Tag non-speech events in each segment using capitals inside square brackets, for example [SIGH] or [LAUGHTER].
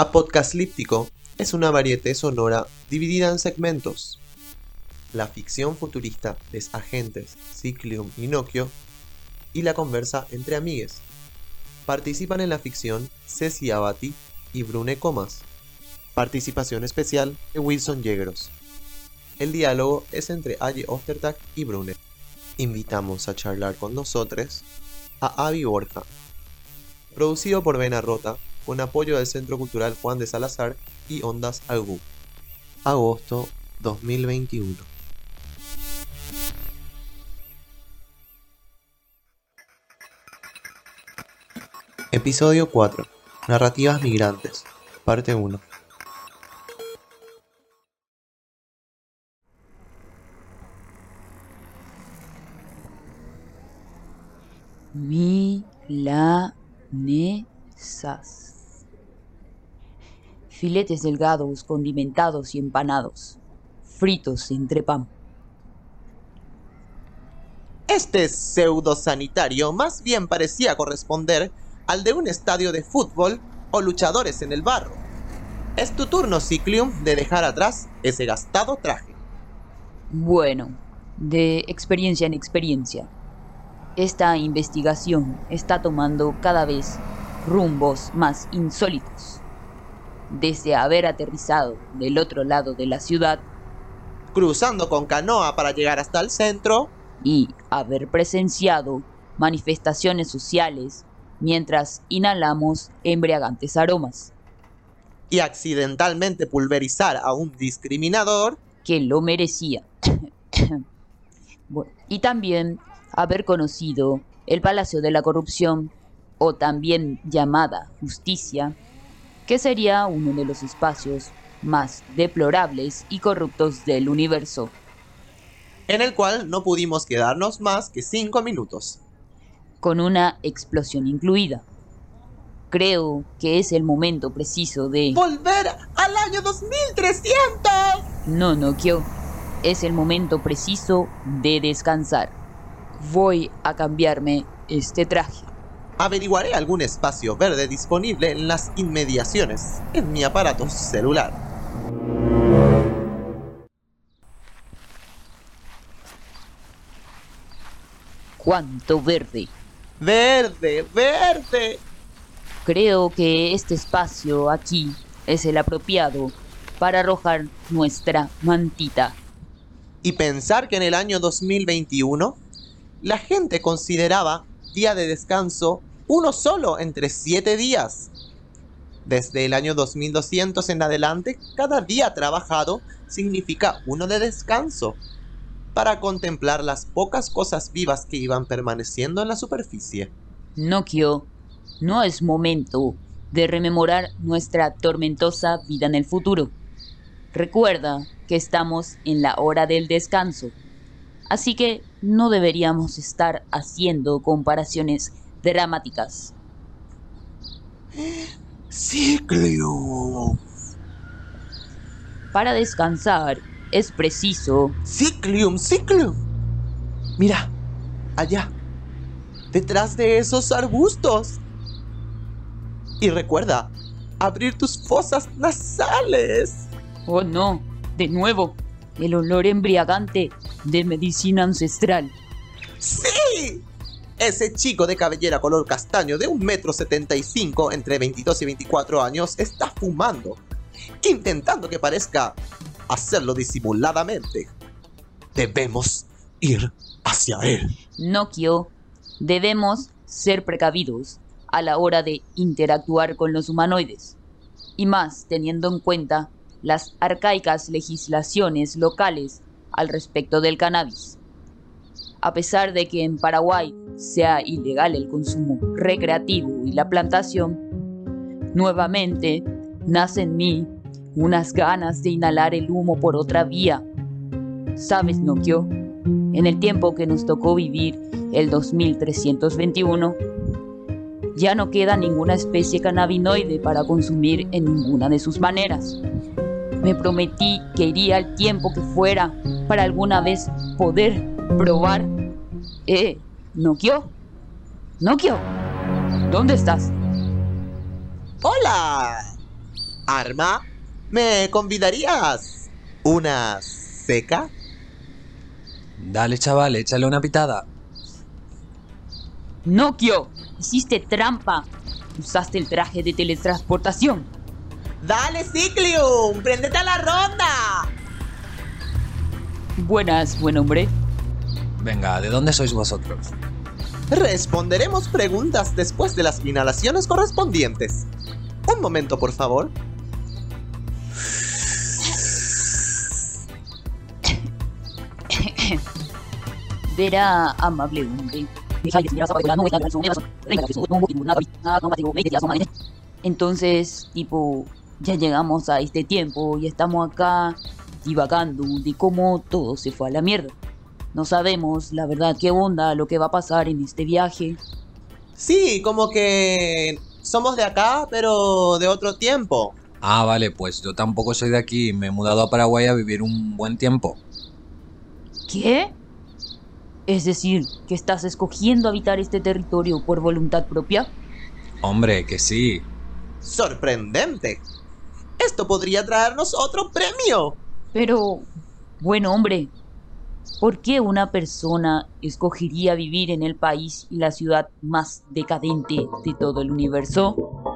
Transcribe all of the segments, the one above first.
Apodcaslíptico es una varieté sonora dividida en segmentos. La ficción futurista de agentes Ciclium y Nokia y la conversa entre amigues. Participan en la ficción Ceci Abati y Brune Comas. Participación especial de Wilson Yegros. El diálogo es entre Aye Ostertag y Brune. Invitamos a charlar con nosotros a Avi Borja. Producido por Vena Rota, con apoyo del Centro Cultural Juan de Salazar y Ondas Algu. Agosto 2021. Episodio 4. Narrativas migrantes. Parte 1. Filetes delgados, condimentados y empanados, fritos entre pan. Este pseudo sanitario más bien parecía corresponder al de un estadio de fútbol o luchadores en el barro. Es tu turno, Ciclium, de dejar atrás ese gastado traje. Bueno, de experiencia en experiencia. Esta investigación está tomando cada vez rumbos más insólitos. Desde haber aterrizado del otro lado de la ciudad, cruzando con canoa para llegar hasta el centro, y haber presenciado manifestaciones sociales mientras inhalamos embriagantes aromas. Y accidentalmente pulverizar a un discriminador que lo merecía. [COUGHS] y también haber conocido el Palacio de la Corrupción, o también llamada Justicia, que sería uno de los espacios más deplorables y corruptos del universo. En el cual no pudimos quedarnos más que cinco minutos. Con una explosión incluida. Creo que es el momento preciso de... ¡Volver al año 2300! No, no, Kyo. Es el momento preciso de descansar. Voy a cambiarme este traje. Averiguaré algún espacio verde disponible en las inmediaciones en mi aparato celular. ¿Cuánto verde? ¡Verde! ¡Verde! Creo que este espacio aquí es el apropiado para arrojar nuestra mantita. Y pensar que en el año 2021 la gente consideraba día de descanso uno solo entre siete días. Desde el año 2200 en adelante, cada día trabajado significa uno de descanso, para contemplar las pocas cosas vivas que iban permaneciendo en la superficie. Nokio, no es momento de rememorar nuestra tormentosa vida en el futuro. Recuerda que estamos en la hora del descanso. Así que no deberíamos estar haciendo comparaciones dramáticas. Ciclium. Para descansar es preciso... Ciclium, Ciclium. Mira, allá, detrás de esos arbustos. Y recuerda, abrir tus fosas nasales. Oh no, de nuevo, el olor embriagante de medicina ancestral. ¡Sí! Ese chico de cabellera color castaño de un metro setenta y cinco entre 22 y 24 años está fumando, intentando que parezca hacerlo disimuladamente. Debemos ir hacia él. Nokio, debemos ser precavidos a la hora de interactuar con los humanoides, y más teniendo en cuenta las arcaicas legislaciones locales al respecto del cannabis. A pesar de que en Paraguay sea ilegal el consumo recreativo y la plantación, nuevamente nace en mí unas ganas de inhalar el humo por otra vía. ¿Sabes, Nokio? En el tiempo que nos tocó vivir el 2321, ya no queda ninguna especie cannabinoide para consumir en ninguna de sus maneras. Me prometí que iría el tiempo que fuera para alguna vez poder probar. Eh, Nokio. Nokio. ¿Dónde estás? ¡Hola! Arma, ¿me convidarías una seca? Dale, chaval, échale una pitada. Nokio, hiciste trampa. Usaste el traje de teletransportación. ¡Dale, Ciclium! ¡Préndete a la ronda! Buenas, buen hombre. Venga, ¿de dónde sois vosotros? Responderemos preguntas después de las inhalaciones correspondientes. Un momento, por favor. Verá, amable hombre. Entonces, tipo, ya llegamos a este tiempo y estamos acá divagando de cómo todo se fue a la mierda. No sabemos, la verdad, qué onda, lo que va a pasar en este viaje. Sí, como que somos de acá, pero de otro tiempo. Ah, vale, pues yo tampoco soy de aquí. Me he mudado a Paraguay a vivir un buen tiempo. ¿Qué? Es decir, que estás escogiendo habitar este territorio por voluntad propia. Hombre, que sí. Sorprendente. Esto podría traernos otro premio. Pero, bueno, hombre, ¿por qué una persona escogería vivir en el país y la ciudad más decadente de todo el universo?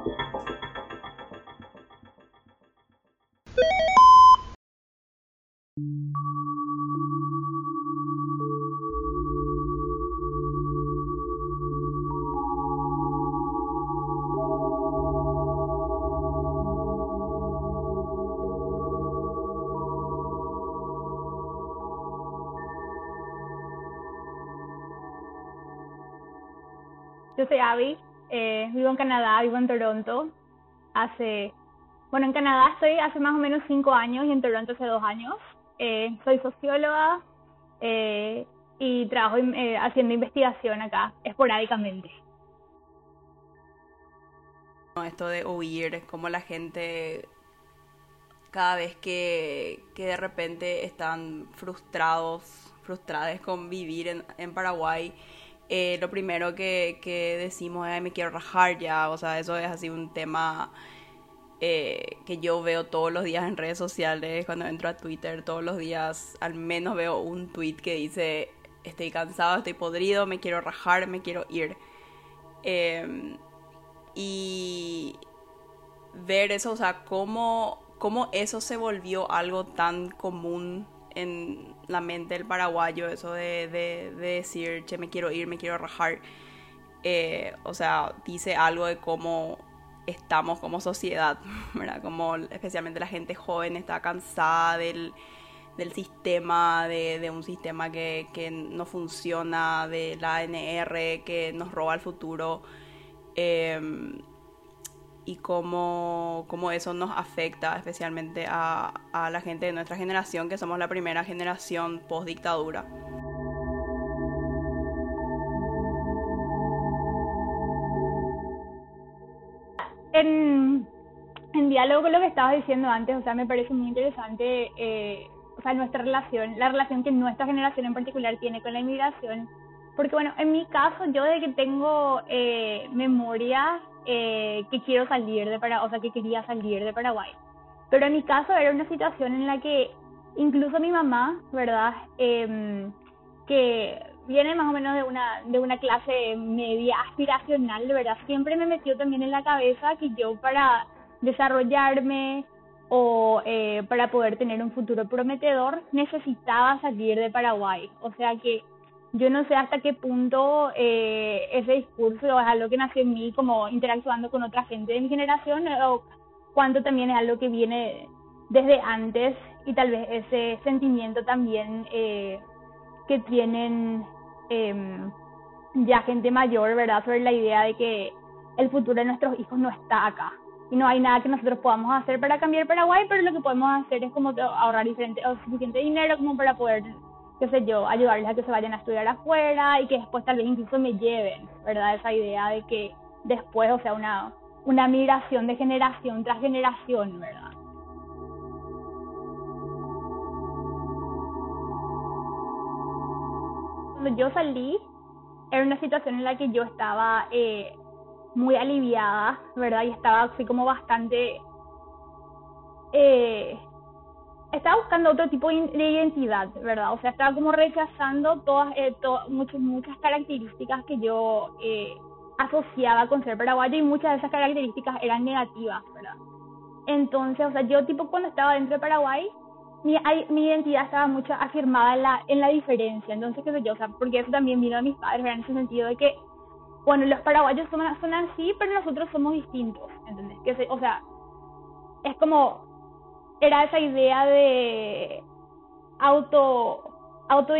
Eh, vivo en Canadá, vivo en Toronto. Hace, bueno, en Canadá estoy hace más o menos cinco años y en Toronto hace dos años. Eh, soy socióloga eh, y trabajo haciendo investigación acá, esporádicamente. Esto de huir, como la gente cada vez que, que de repente están frustrados, frustradas con vivir en Paraguay, eh, lo primero que, que decimos es me quiero rajar ya, o sea, eso es así un tema eh, que yo veo todos los días en redes sociales, cuando entro a Twitter, todos los días al menos veo un tweet que dice estoy cansado, estoy podrido, me quiero rajar, me quiero ir. Eh, y ver eso, o sea, cómo, cómo eso se volvió algo tan común en la mente del paraguayo, eso de, de, de decir, che, me quiero ir, me quiero rajar. Eh, o sea, dice algo de cómo estamos como sociedad, [LAUGHS] ¿verdad? Como especialmente la gente joven está cansada del, del sistema, de, de un sistema que, que, no funciona, de la ANR que nos roba el futuro. Eh, y cómo, cómo, eso nos afecta especialmente a, a, la gente de nuestra generación, que somos la primera generación post dictadura. En, en, diálogo con lo que estabas diciendo antes, o sea, me parece muy interesante, eh, o sea, nuestra relación, la relación que nuestra generación en particular tiene con la inmigración. Porque bueno, en mi caso, yo de que tengo eh, memoria eh, que quiero salir de Paraguay, o sea, que quería salir de Paraguay. Pero en mi caso era una situación en la que incluso mi mamá, ¿verdad? Eh, que viene más o menos de una, de una clase media aspiracional, ¿verdad? Siempre me metió también en la cabeza que yo para desarrollarme o eh, para poder tener un futuro prometedor necesitaba salir de Paraguay. O sea que yo no sé hasta qué punto eh, ese discurso es algo que nació en mí como interactuando con otra gente de mi generación o cuánto también es algo que viene desde antes y tal vez ese sentimiento también eh, que tienen eh, ya gente mayor, ¿verdad? Sobre la idea de que el futuro de nuestros hijos no está acá y no hay nada que nosotros podamos hacer para cambiar Paraguay, pero lo que podemos hacer es como ahorrar diferente, o suficiente dinero como para poder qué sé yo, ayudarles a que se vayan a estudiar afuera y que después tal vez incluso me lleven, ¿verdad? Esa idea de que después, o sea, una, una migración de generación tras generación, ¿verdad? Cuando yo salí, era una situación en la que yo estaba eh, muy aliviada, ¿verdad? Y estaba así como bastante eh, estaba buscando otro tipo de identidad, ¿verdad? O sea, estaba como rechazando todas, eh, muchas, muchas características que yo eh, asociaba con ser paraguayo y muchas de esas características eran negativas, ¿verdad? Entonces, o sea, yo tipo cuando estaba dentro de Paraguay, mi, identidad estaba mucho afirmada en la, en la diferencia, entonces, qué sé yo, o sea, porque eso también vino de mis padres, en ese sentido de que, bueno, los paraguayos son, son así, pero nosotros somos distintos, ¿entendés? Que o sea, es como, era esa idea de auto auto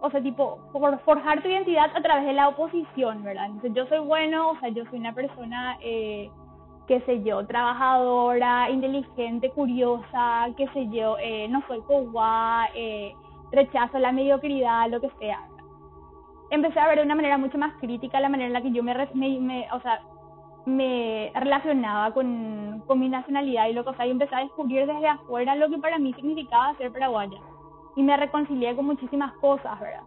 o sea, tipo, forjar tu identidad a través de la oposición, ¿verdad? Entonces yo soy bueno, o sea, yo soy una persona, eh, qué sé yo, trabajadora, inteligente, curiosa, qué sé yo, eh, no soy coguá, eh, rechazo la mediocridad, lo que sea. Empecé a ver de una manera mucho más crítica la manera en la que yo me, me, me relacionaba con, con mi nacionalidad y lo que, o sea, y empecé a descubrir desde afuera lo que para mí significaba ser paraguaya y me reconcilié con muchísimas cosas, ¿verdad?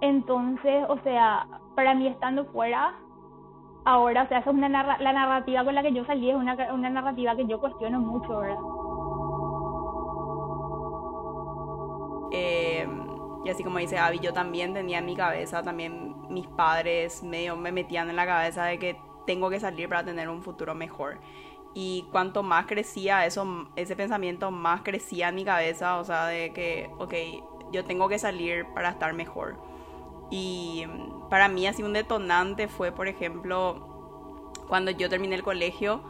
Entonces, o sea, para mí estando fuera, ahora, o sea, esa es una la narrativa con la que yo salí, es una, una narrativa que yo cuestiono mucho, ¿verdad? Eh, y así como dice Abby, yo también tenía en mi cabeza, también mis padres medio me metían en la cabeza de que tengo que salir para tener un futuro mejor. Y cuanto más crecía eso, ese pensamiento, más crecía en mi cabeza, o sea, de que, ok, yo tengo que salir para estar mejor. Y para mí así un detonante fue, por ejemplo, cuando yo terminé el colegio,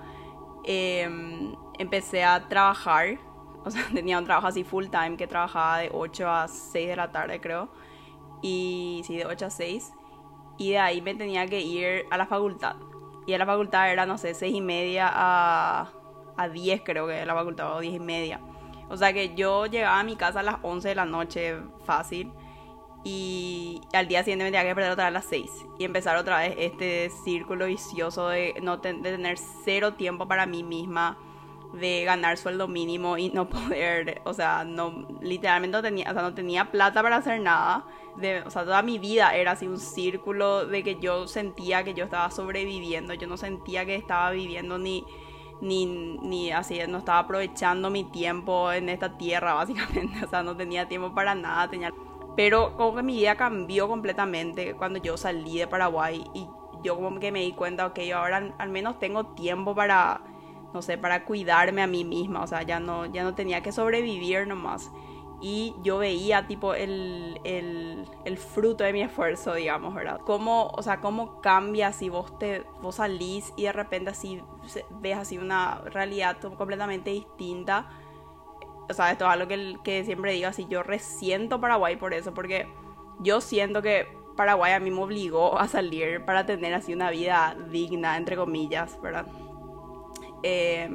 em, empecé a trabajar, [LAUGHS] o sea, tenía un trabajo así full time que trabajaba de 8 a 6 de la tarde, creo, y sí, de 8 a 6, y de ahí me tenía que ir a la facultad y en la facultad era, no sé, seis y media a, a 10 creo que la facultad, o diez y media. O sea que yo llegaba a mi casa a las 11 de la noche fácil y al día siguiente me tenía que perder otra vez a las 6 y empezar otra vez este círculo vicioso de, no de tener cero tiempo para mí misma, de ganar sueldo mínimo y no [LAUGHS] poder, o sea, no literalmente no tenía, o sea, no tenía plata para hacer nada. O sea, toda mi vida era así un círculo de que yo sentía que yo estaba sobreviviendo, yo no sentía que estaba viviendo ni, ni, ni así, no estaba aprovechando mi tiempo en esta tierra, [LAUGHS] básicamente, o sea, no tenía tiempo para nada, tenía... Pero como que mi vida cambió completamente cuando yo salí de Paraguay y yo como que me di cuenta, ok, yo ahora al menos tengo tiempo para, no sé, para cuidarme a mí misma, o sea, ya no, ya no tenía que sobrevivir nomás y yo veía tipo el, el, fruto de mi esfuerzo, digamos, ¿verdad? Cómo, o sea, cómo cambia si vos, te, vos salís y de repente así ves así una realidad completamente distinta. O sea, esto es algo que, que siempre digo así, yo resiento Paraguay por eso, porque yo siento que Paraguay a mí me obligó a salir para tener así una vida digna, entre comillas, ¿verdad? Eh,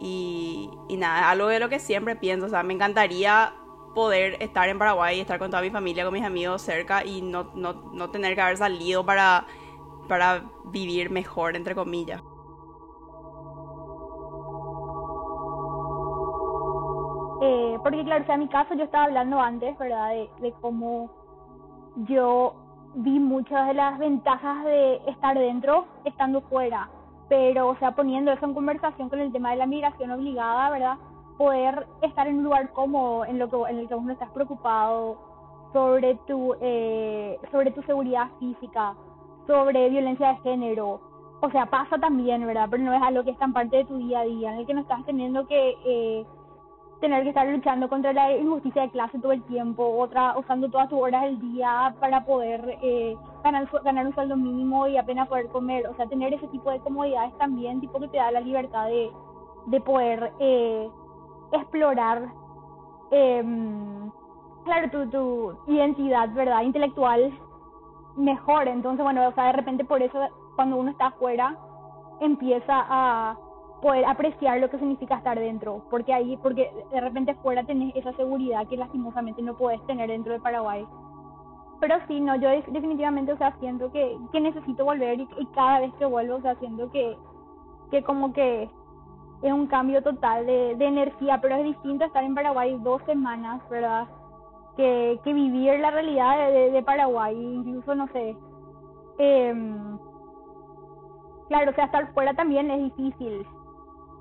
y, nada, algo de lo que siempre pienso, o sea, me encantaría poder estar en Paraguay estar con toda mi familia, con mis amigos cerca y no, no, no tener que haber salido para, para vivir mejor, entre comillas. Eh, porque claro, o sea, en mi caso yo estaba hablando antes, ¿verdad? De cómo yo vi muchas de las ventajas de estar dentro estando fuera pero, o sea, poniendo eso en conversación con el tema de la migración obligada, ¿verdad? Poder estar en un lugar cómodo en, lo que, en el que vos no estás preocupado sobre tu, eh, sobre tu seguridad física, sobre violencia de género. O sea, pasa también, ¿verdad? Pero no es algo que es tan parte de tu día a día, en el que no estás teniendo que eh, tener que estar luchando contra la injusticia de clase todo el tiempo, otra usando todas tus horas del día para poder eh, ganar, ganar un sueldo mínimo y apenas poder comer. O sea, tener ese tipo de comodidades también, tipo que te da la libertad de, de poder eh, explorar, eh, claro, tu, tu identidad, ¿verdad? Intelectual mejor. Entonces, bueno, o sea, de repente por eso cuando uno está afuera empieza a poder apreciar lo que significa estar dentro, porque ahí, porque de repente fuera tenés esa seguridad que lastimosamente no puedes tener dentro de Paraguay. Pero sí, no, yo definitivamente, o sea, siento que, que necesito volver y, cada vez que vuelvo, o sea, siento que, que como que es un cambio total de, de energía, pero es distinto estar en Paraguay dos semanas, ¿verdad? Que, que vivir la realidad de, Paraguay, incluso, no sé. Eh, claro, o sea, estar fuera también es difícil,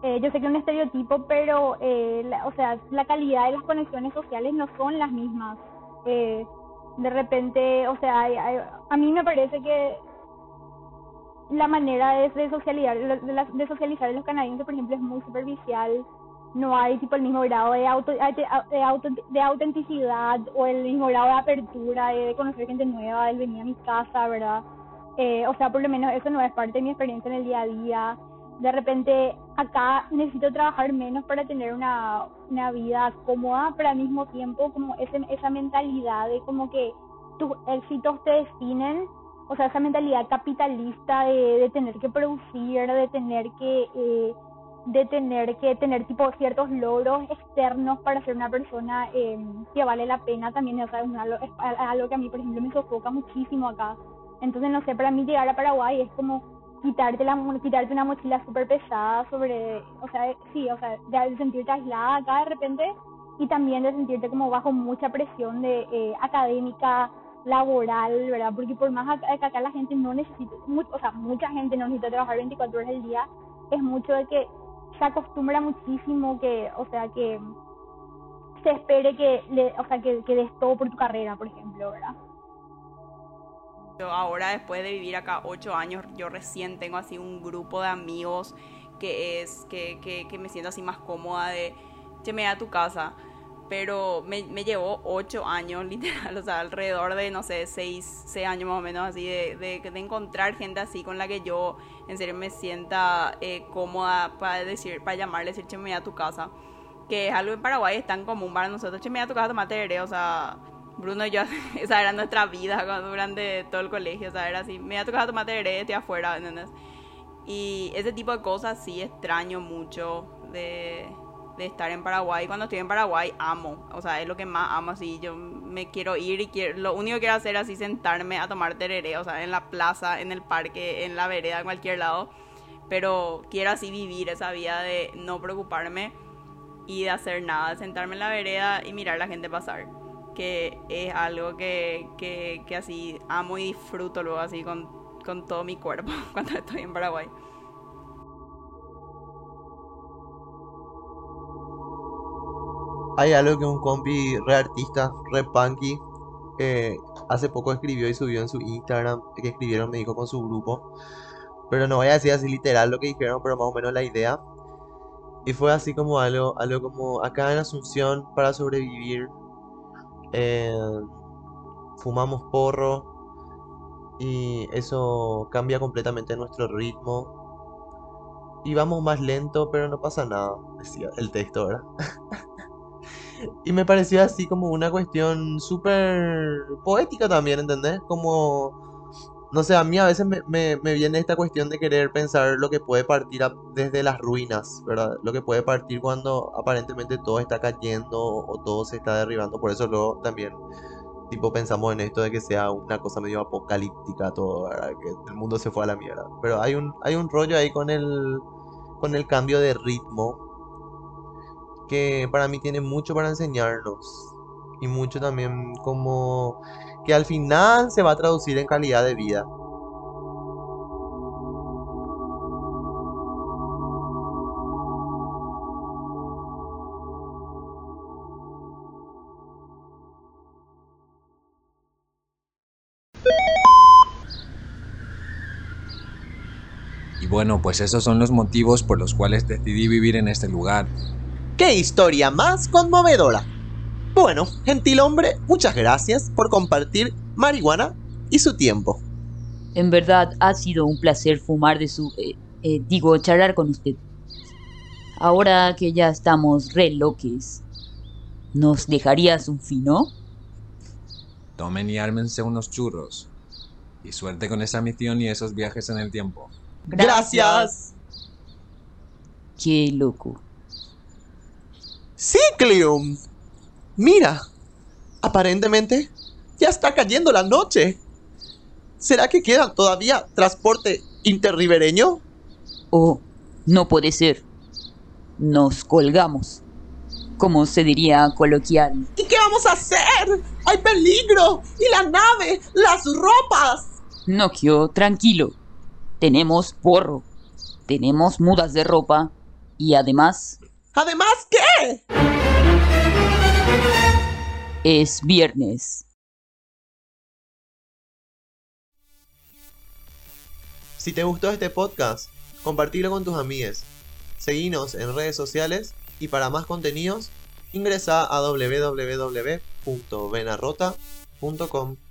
eh, yo sé que es un estereotipo, pero, eh, la- o sea, la calidad de las conexiones sociales no son las mismas. Eh, de repente, o sea, hay- hay- a mí me parece que la manera de, de socializar, de, de socializar en los canadienses, por ejemplo, es muy superficial. No hay tipo el mismo grado de, auto, de, de autenticidad o el mismo grado de apertura, de, de conocer gente nueva, de venir a mi casa, ¿verdad? Eh, o sea, por lo menos eso no es parte de mi experiencia en el día a día. De repente, acá necesito trabajar menos para tener una, una vida cómoda, pero al mismo tiempo como ese, esa mentalidad de como que tus éxitos te definen, o sea, esa mentalidad capitalista de, de tener que producir, de tener que... Eh, de tener que tener tipo ciertos logros externos para ser una persona eh, que vale la pena también, o sea, algo que a mí, por ejemplo, me sofoca muchísimo acá. Entonces, no sé, para mí llegar a Paraguay es como quitarte la quitarte una mochila súper pesada sobre, o sea, sí, o sea, de sentirte aislada acá de repente y también de sentirte como bajo mucha presión de eh, académica, laboral, ¿verdad? Porque por más que acá la gente no necesita, o sea, mucha gente no necesita trabajar 24 horas al día, es mucho de que se acostumbra muchísimo que, o sea, que se espere que, le, o sea, que, que des todo por tu carrera, por ejemplo, ¿verdad? Yo ahora, después de vivir acá ocho años, yo recién tengo así un grupo de amigos que es, que, que, que me siento así más cómoda de, che, me tu casa. Pero me, me llevó ocho años, [LAUGHS] literal, o sea, alrededor de, no sé, seis, seis años más o menos, así, de, de, de encontrar gente así con la que yo, en serio, me sienta eh, cómoda para decir, para llamarle, decir, che, me tu casa. Que es algo en Paraguay, es tan común para nosotros, che, me tu casa, tomate o sea, Bruno y yo, [LAUGHS] esa era nuestra vida cuando- durante todo el colegio, o sea, era así, me voy a tu casa, tomate tereré, afuera, ¿entendés? Y ese tipo de cosas sí extraño mucho de, estar en Paraguay. Cuando estoy en Paraguay amo, o sea, es lo que más amo, así, yo me quiero ir y quiero, lo único que quiero hacer es así sentarme a tomar tereré, o sea, en la plaza, en el parque, en la vereda, en cualquier lado. Pero quiero así vivir esa vida de no preocuparme y de hacer nada, sentarme en la vereda y mirar a la gente pasar. Que es algo que, que, que así amo y disfruto luego así con, con todo mi cuerpo [LAUGHS] cuando estoy en Paraguay. Hay algo que un compi re artista, re punky, eh, hace poco escribió y subió en su Instagram, que escribieron, me dijo, con su grupo. Pero no voy a decir así literal lo que dijeron, pero más o menos la idea. Y fue así como algo, algo como acá en Asunción para sobrevivir. Eh, fumamos porro y eso cambia completamente nuestro ritmo. Y vamos más lento, pero no pasa nada, decía el texto, ¿verdad? [LAUGHS] Y me pareció así como una cuestión súper poética también, ¿entendés? Como, no sé, a mí a veces me, me- me viene esta cuestión de querer pensar lo que puede partir desde las ruinas, ¿verdad? Lo que puede partir cuando aparentemente todo está cayendo o todo se está derribando. Por eso luego también, tipo, pensamos en esto de que sea una cosa medio apocalíptica todo, ¿verdad? Que el mundo se fue a la mierda. Pero hay un, hay un rollo ahí con el, con el cambio de ritmo que para mí tiene mucho para enseñarnos y mucho también como que al final se va a traducir en calidad de vida. Y bueno, pues esos son los motivos por los cuales decidí vivir en este lugar. ¡Qué historia más conmovedora! Bueno, gentil hombre, muchas gracias por compartir marihuana y su tiempo. En verdad ha sido un placer fumar de su... eh, eh, digo, charlar con usted. Ahora que ya estamos re loques, ¿nos dejarías un fino? Tomen y ármense unos churros. Y suerte con esa misión y esos viajes en el tiempo. Gracias. Qué loco. Ciclium. Mira, aparentemente ya está cayendo la noche. ¿Será que queda todavía transporte interribereño? Oh, no puede ser. Nos colgamos. Como se diría coloquial. ¿Y qué vamos a hacer? ¡Hay peligro! ¡Y la nave! ¡Las ropas! Nokio, tranquilo. Tenemos porro. Tenemos mudas de ropa. Y además, ¿Además qué? Es viernes. Si te gustó este podcast, compartilo con tus amigues. Seguinos en redes sociales y para más contenidos ingresa a www.venarrota.com.